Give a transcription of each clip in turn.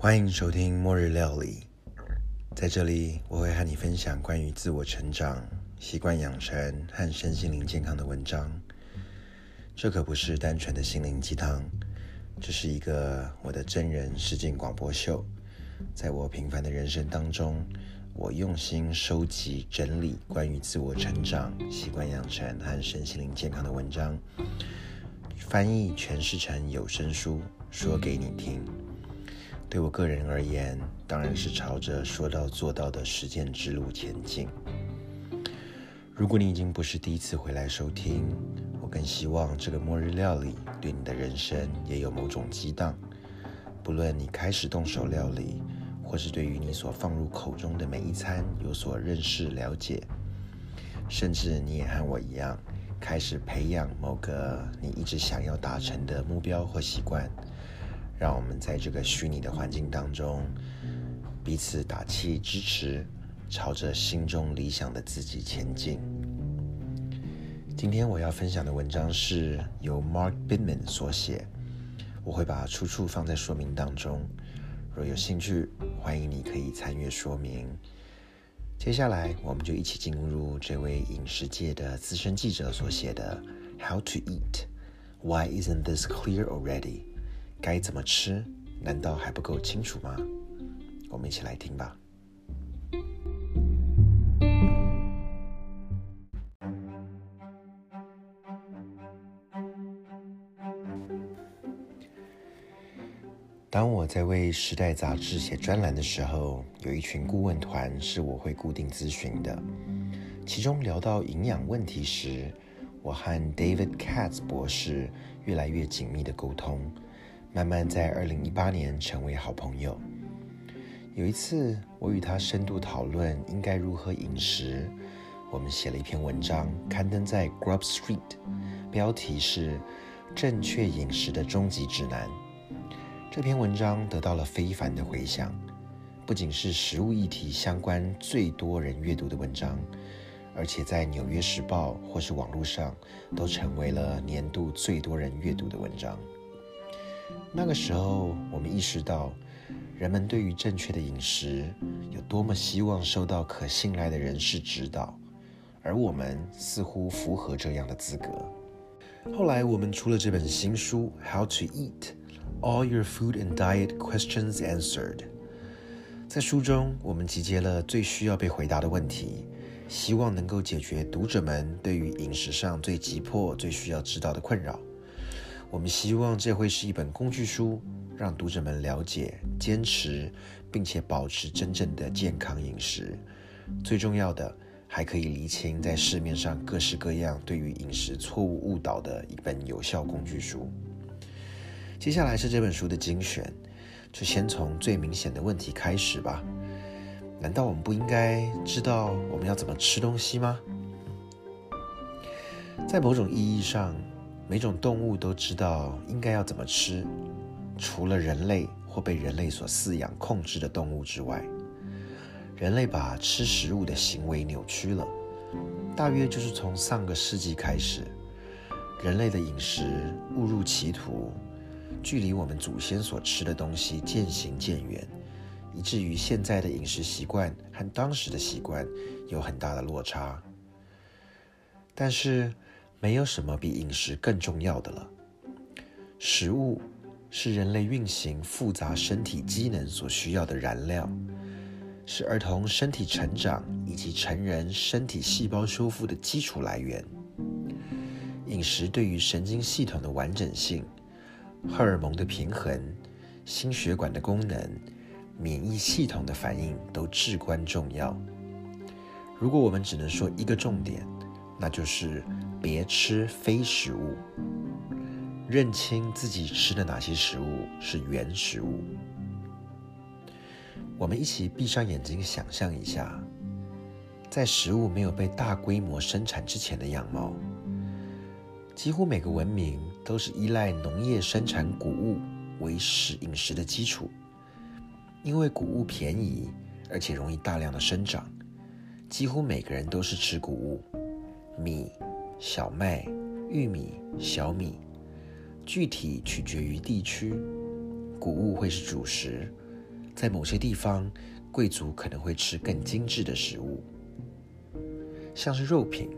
欢迎收听《末日料理》。在这里，我会和你分享关于自我成长、习惯养成和身心灵健康的文章。这可不是单纯的心灵鸡汤，这是一个我的真人实境广播秀。在我平凡的人生当中，我用心收集整理关于自我成长、习惯养成和身心灵健康的文章，翻译诠释成有声书，说给你听。对我个人而言，当然是朝着说到做到的实践之路前进。如果你已经不是第一次回来收听，我更希望这个末日料理对你的人生也有某种激荡。不论你开始动手料理，或是对于你所放入口中的每一餐有所认识了解，甚至你也和我一样，开始培养某个你一直想要达成的目标或习惯。让我们在这个虚拟的环境当中彼此打气支持，朝着心中理想的自己前进。今天我要分享的文章是由 Mark Bittman 所写，我会把出处放在说明当中。若有兴趣，欢迎你可以参阅说明。接下来，我们就一起进入这位饮食界的资深记者所写的《How to Eat: Why Isn't This Clear Already》。该怎么吃？难道还不够清楚吗？我们一起来听吧。当我在为《时代》杂志写专栏的时候，有一群顾问团是我会固定咨询的。其中聊到营养问题时，我和 David Katz 博士越来越紧密的沟通。慢慢在二零一八年成为好朋友。有一次，我与他深度讨论应该如何饮食，我们写了一篇文章，刊登在 Grub Street，标题是《正确饮食的终极指南》。这篇文章得到了非凡的回响，不仅是食物议题相关最多人阅读的文章，而且在《纽约时报》或是网络上都成为了年度最多人阅读的文章。那个时候，我们意识到，人们对于正确的饮食有多么希望受到可信赖的人士指导，而我们似乎符合这样的资格。后来，我们出了这本新书《How to Eat: All Your Food and Diet Questions Answered》。在书中，我们集结了最需要被回答的问题，希望能够解决读者们对于饮食上最急迫、最需要知道的困扰。我们希望这会是一本工具书，让读者们了解、坚持，并且保持真正的健康饮食。最重要的，还可以厘清在市面上各式各样对于饮食错误误导的一本有效工具书。接下来是这本书的精选，就先从最明显的问题开始吧。难道我们不应该知道我们要怎么吃东西吗？在某种意义上。每种动物都知道应该要怎么吃，除了人类或被人类所饲养控制的动物之外，人类把吃食物的行为扭曲了。大约就是从上个世纪开始，人类的饮食误入歧途，距离我们祖先所吃的东西渐行渐远，以至于现在的饮食习惯和当时的习惯有很大的落差。但是。没有什么比饮食更重要的了。食物是人类运行复杂身体机能所需要的燃料，是儿童身体成长以及成人身体细胞修复的基础来源。饮食对于神经系统的完整性、荷尔蒙的平衡、心血管的功能、免疫系统的反应都至关重要。如果我们只能说一个重点，那就是别吃非食物，认清自己吃的哪些食物是原食物。我们一起闭上眼睛，想象一下，在食物没有被大规模生产之前的样貌。几乎每个文明都是依赖农业生产谷物为食饮食的基础，因为谷物便宜，而且容易大量的生长，几乎每个人都是吃谷物。米、小麦、玉米、小米，具体取决于地区。谷物会是主食，在某些地方，贵族可能会吃更精致的食物，像是肉品。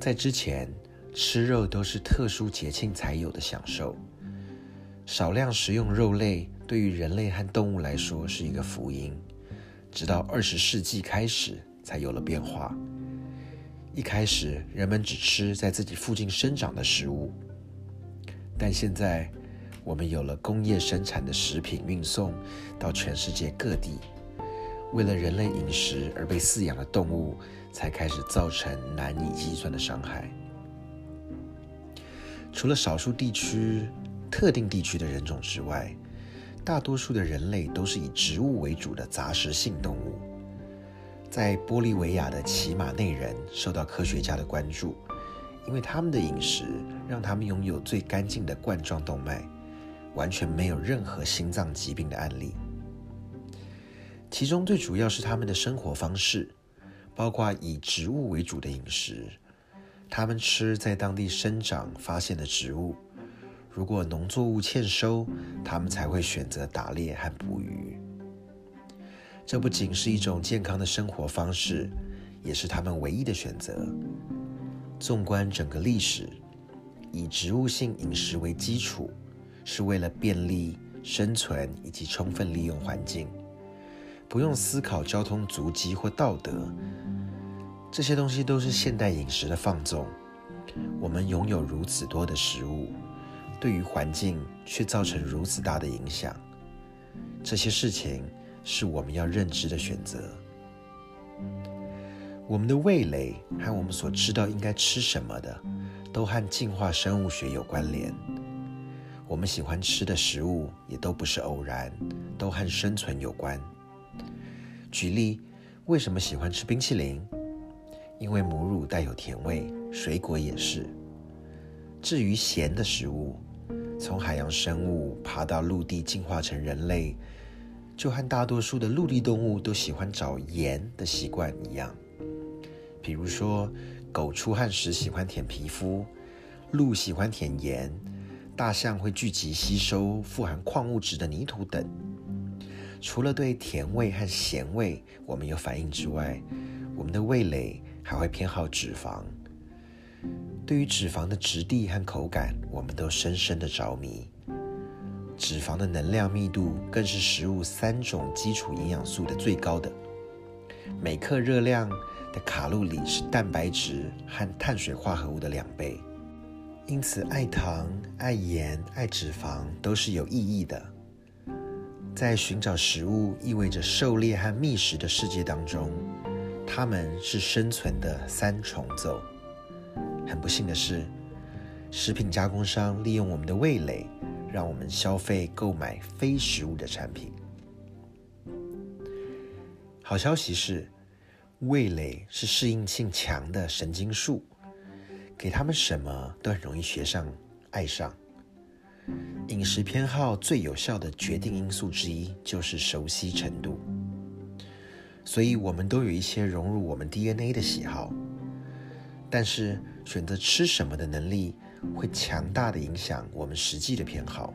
在之前，吃肉都是特殊节庆才有的享受，少量食用肉类对于人类和动物来说是一个福音。直到二十世纪开始，才有了变化。一开始，人们只吃在自己附近生长的食物，但现在，我们有了工业生产的食品运送到全世界各地，为了人类饮食而被饲养的动物，才开始造成难以计算的伤害。除了少数地区、特定地区的人种之外，大多数的人类都是以植物为主的杂食性动物。在玻利维亚的骑马内人受到科学家的关注，因为他们的饮食让他们拥有最干净的冠状动脉，完全没有任何心脏疾病的案例。其中最主要是他们的生活方式，包括以植物为主的饮食，他们吃在当地生长发现的植物。如果农作物欠收，他们才会选择打猎和捕鱼。这不仅是一种健康的生活方式，也是他们唯一的选择。纵观整个历史，以植物性饮食为基础，是为了便利生存以及充分利用环境，不用思考交通足迹或道德。这些东西都是现代饮食的放纵。我们拥有如此多的食物。对于环境却造成如此大的影响，这些事情是我们要认知的选择。我们的味蕾和我们所知道应该吃什么的，都和进化生物学有关联。我们喜欢吃的食物也都不是偶然，都和生存有关。举例，为什么喜欢吃冰淇淋？因为母乳带有甜味，水果也是。至于咸的食物，从海洋生物爬到陆地，进化成人类，就和大多数的陆地动物都喜欢找盐的习惯一样。比如说，狗出汗时喜欢舔皮肤，鹿喜欢舔盐，大象会聚集吸收富含矿物质的泥土等。除了对甜味和咸味我们有反应之外，我们的味蕾还会偏好脂肪。对于脂肪的质地和口感，我们都深深的着迷。脂肪的能量密度更是食物三种基础营养素的最高的，每克热量的卡路里是蛋白质和碳水化合物的两倍。因此，爱糖、爱盐、爱脂肪都是有意义的。在寻找食物意味着狩猎和觅食的世界当中，它们是生存的三重奏。很不幸的是，食品加工商利用我们的味蕾，让我们消费购买非食物的产品。好消息是，味蕾是适应性强的神经树，给他们什么都很容易学上、爱上。饮食偏好最有效的决定因素之一就是熟悉程度，所以我们都有一些融入我们 DNA 的喜好。但是选择吃什么的能力会强大的影响我们实际的偏好。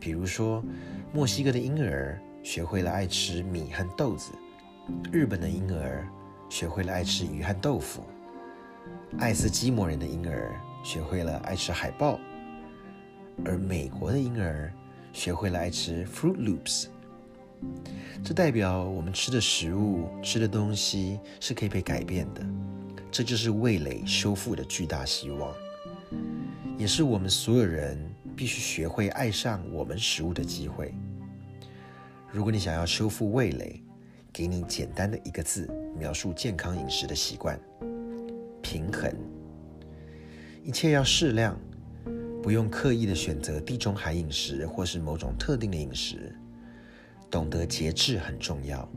比如说，墨西哥的婴儿学会了爱吃米和豆子，日本的婴儿学会了爱吃鱼和豆腐，爱斯基摩人的婴儿学会了爱吃海豹，而美国的婴儿学会了爱吃 Fruit Loops。这代表我们吃的食物、吃的东西是可以被改变的。这就是味蕾修复的巨大希望，也是我们所有人必须学会爱上我们食物的机会。如果你想要修复味蕾，给你简单的一个字描述健康饮食的习惯：平衡。一切要适量，不用刻意的选择地中海饮食或是某种特定的饮食，懂得节制很重要。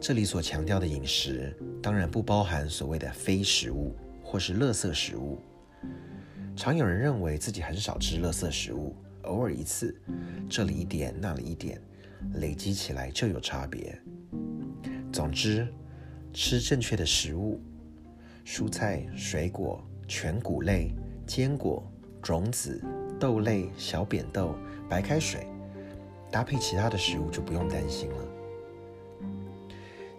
这里所强调的饮食，当然不包含所谓的非食物或是垃圾食物。常有人认为自己很少吃垃圾食物，偶尔一次，这里一点那里一点，累积起来就有差别。总之，吃正确的食物，蔬菜、水果、全谷类、坚果、种子、豆类、小扁豆、白开水，搭配其他的食物就不用担心了。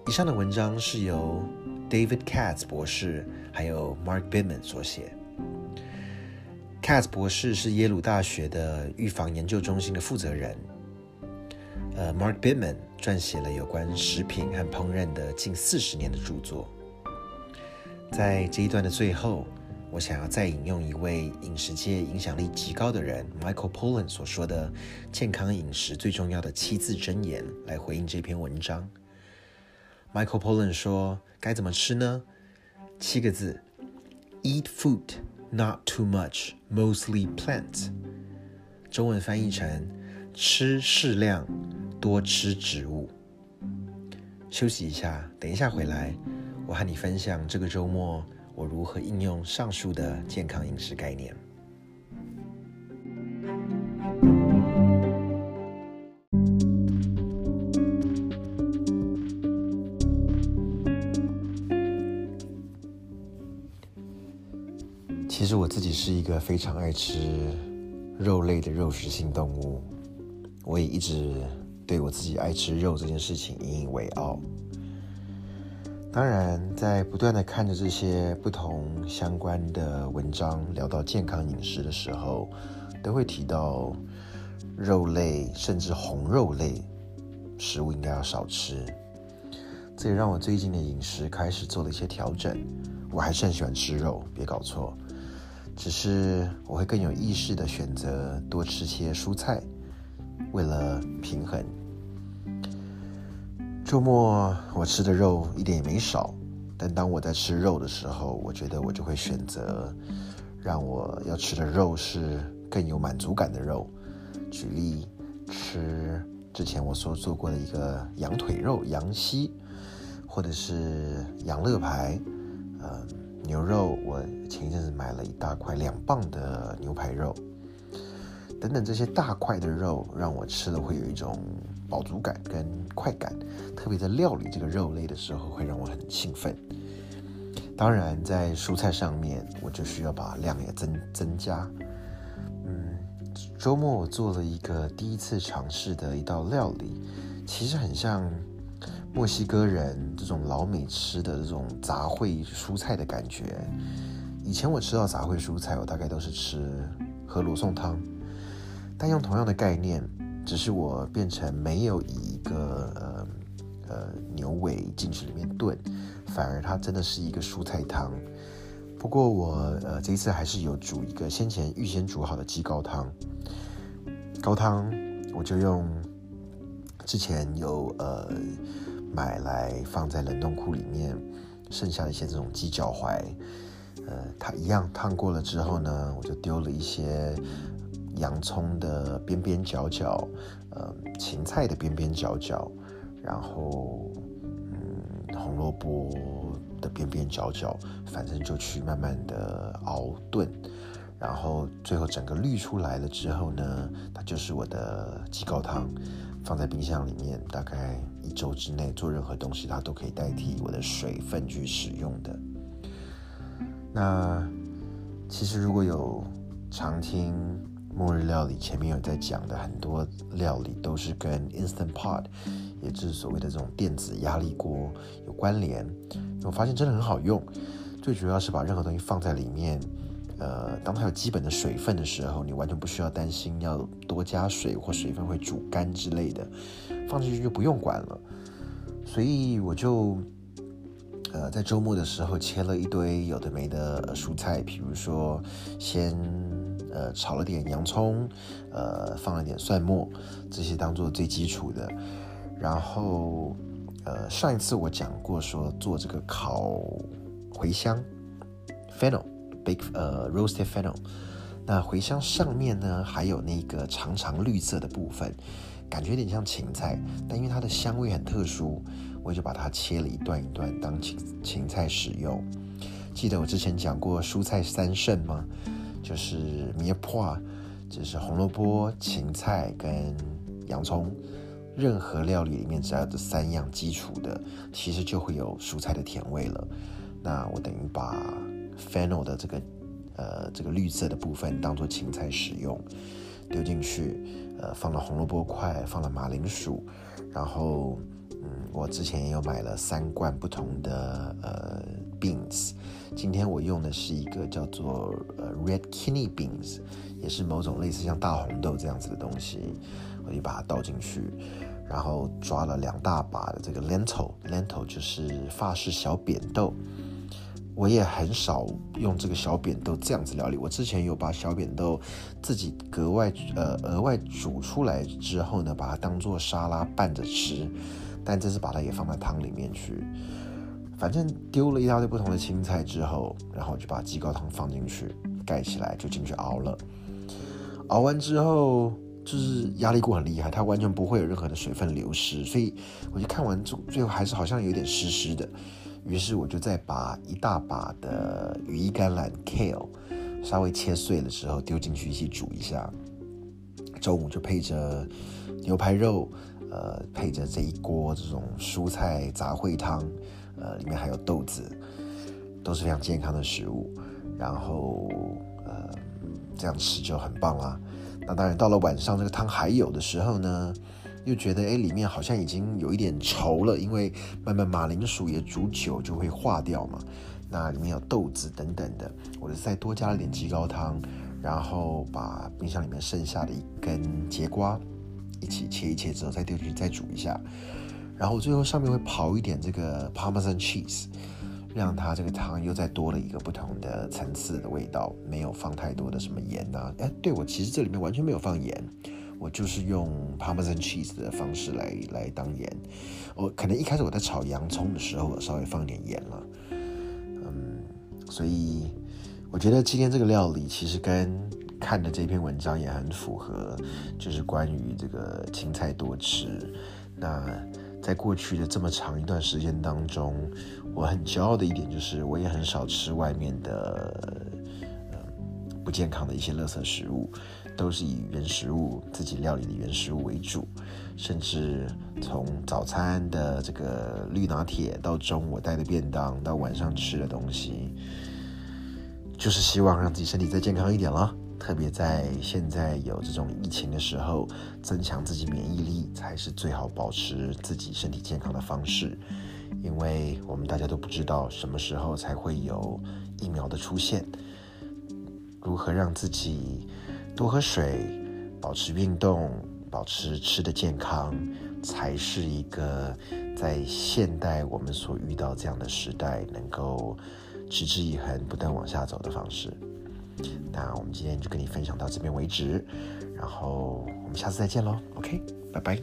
以上的文章是由 David Katz 博士还有 Mark Bittman 所写。Katz 博士是耶鲁大学的预防研究中心的负责人。呃，Mark Bittman 撰写了有关食品和烹饪的近四十年的著作。在这一段的最后，我想要再引用一位饮食界影响力极高的人 Michael Pollan 所说的健康饮食最重要的七字箴言来回应这篇文章。Michael Pollan 说：“该怎么吃呢？七个字：Eat food, not too much, mostly plants。中文翻译成：吃适量，多吃植物。休息一下，等一下回来。”我和你分享这个周末我如何应用上述的健康饮食概念。一个非常爱吃肉类的肉食性动物，我也一直对我自己爱吃肉这件事情引以为傲。当然，在不断的看着这些不同相关的文章，聊到健康饮食的时候，都会提到肉类，甚至红肉类食物应该要少吃。这也让我最近的饮食开始做了一些调整。我还是很喜欢吃肉，别搞错，只是我会更有意识的选择多吃些蔬菜，为了平衡。周末我吃的肉一点也没少，但当我在吃肉的时候，我觉得我就会选择让我要吃的肉是更有满足感的肉。举例，吃之前我所做过的一个羊腿肉、羊膝，或者是羊肋排，呃，牛肉。我前一阵子买了一大块两磅的牛排肉，等等这些大块的肉，让我吃了会有一种。饱足感跟快感，特别在料理这个肉类的时候，会让我很兴奋。当然，在蔬菜上面，我就需要把量也增增加。嗯，周末我做了一个第一次尝试的一道料理，其实很像墨西哥人这种老美吃的这种杂烩蔬菜的感觉。以前我吃到杂烩蔬菜，我大概都是吃喝罗宋汤，但用同样的概念。只是我变成没有以一个呃呃牛尾进去里面炖，反而它真的是一个蔬菜汤。不过我呃这一次还是有煮一个先前预先煮好的鸡高汤。高汤我就用之前有呃买来放在冷冻库里面剩下一些这种鸡脚踝，呃它一样烫过了之后呢，我就丢了一些。洋葱的边边角角，呃，芹菜的边边角角，然后，嗯，红萝卜的边边角角，反正就去慢慢的熬炖，然后最后整个滤出来了之后呢，它就是我的鸡高汤，放在冰箱里面，大概一周之内做任何东西，它都可以代替我的水分去使用的。那其实如果有常听。末日料理前面有在讲的很多料理都是跟 Instant Pot，也就是所谓的这种电子压力锅有关联。我发现真的很好用，最主要是把任何东西放在里面，呃，当它有基本的水分的时候，你完全不需要担心要多加水或水分会煮干之类的，放进去就不用管了。所以我就呃在周末的时候切了一堆有的没的蔬菜，比如说先。呃，炒了点洋葱，呃，放了点蒜末，这些当做最基础的。然后，呃，上一次我讲过说做这个烤茴香 final Big 呃，roasted fennel。那茴香上面呢还有那个长长绿色的部分，感觉有点像芹菜，但因为它的香味很特殊，我就把它切了一段一段当芹芹菜使用。记得我之前讲过蔬菜三圣吗？就是米破，就是红萝卜、芹菜跟洋葱，任何料理里面只要这三样基础的，其实就会有蔬菜的甜味了。那我等于把 fennel 的这个呃这个绿色的部分当做芹菜使用。丢进去，呃，放了红萝卜块，放了马铃薯，然后，嗯，我之前也有买了三罐不同的呃 beans，今天我用的是一个叫做呃 red kidney beans，也是某种类似像大红豆这样子的东西，我就把它倒进去，然后抓了两大把的这个 lentil，lentil 就是法式小扁豆。我也很少用这个小扁豆这样子料理。我之前有把小扁豆自己格外呃额外煮出来之后呢，把它当做沙拉拌着吃。但这次把它也放在汤里面去。反正丢了一大堆不同的青菜之后，然后就把鸡高汤放进去，盖起来就进去熬了。熬完之后就是压力锅很厉害，它完全不会有任何的水分流失，所以我就看完最最后还是好像有点湿湿的。于是我就再把一大把的羽衣甘蓝 （kale） 稍微切碎了之后丢进去一起煮一下。中午就配着牛排肉，呃，配着这一锅这种蔬菜杂烩汤，呃，里面还有豆子，都是非常健康的食物。然后，呃，这样吃就很棒啦。那当然，到了晚上这个汤还有的时候呢。又觉得哎，里面好像已经有一点稠了，因为慢慢马铃薯也煮久就会化掉嘛。那里面有豆子等等的，我就再多加了点鸡高汤，然后把冰箱里面剩下的一根节瓜一起切一切之后再丢进去再煮一下，然后最后上面会刨一点这个 Parmesan cheese，让它这个汤又再多了一个不同的层次的味道，没有放太多的什么盐呐。哎，对我其实这里面完全没有放盐。我就是用 Parmesan cheese 的方式来来当盐，我可能一开始我在炒洋葱的时候我稍微放点盐了，嗯，所以我觉得今天这个料理其实跟看的这篇文章也很符合，就是关于这个青菜多吃。那在过去的这么长一段时间当中，我很骄傲的一点就是我也很少吃外面的不健康的一些垃圾食物。都是以原食物自己料理的原食物为主，甚至从早餐的这个绿拿铁到中午带的便当到晚上吃的东西，就是希望让自己身体再健康一点了。特别在现在有这种疫情的时候，增强自己免疫力才是最好保持自己身体健康的方式。因为我们大家都不知道什么时候才会有疫苗的出现，如何让自己。多喝水保持运动保持吃的健康才是一个在现代我们所遇到这样的时代能够持之以恒不断往下走的方式。那我们今天就跟你分享到这边为止然后我们下次再见喽 ok 拜拜。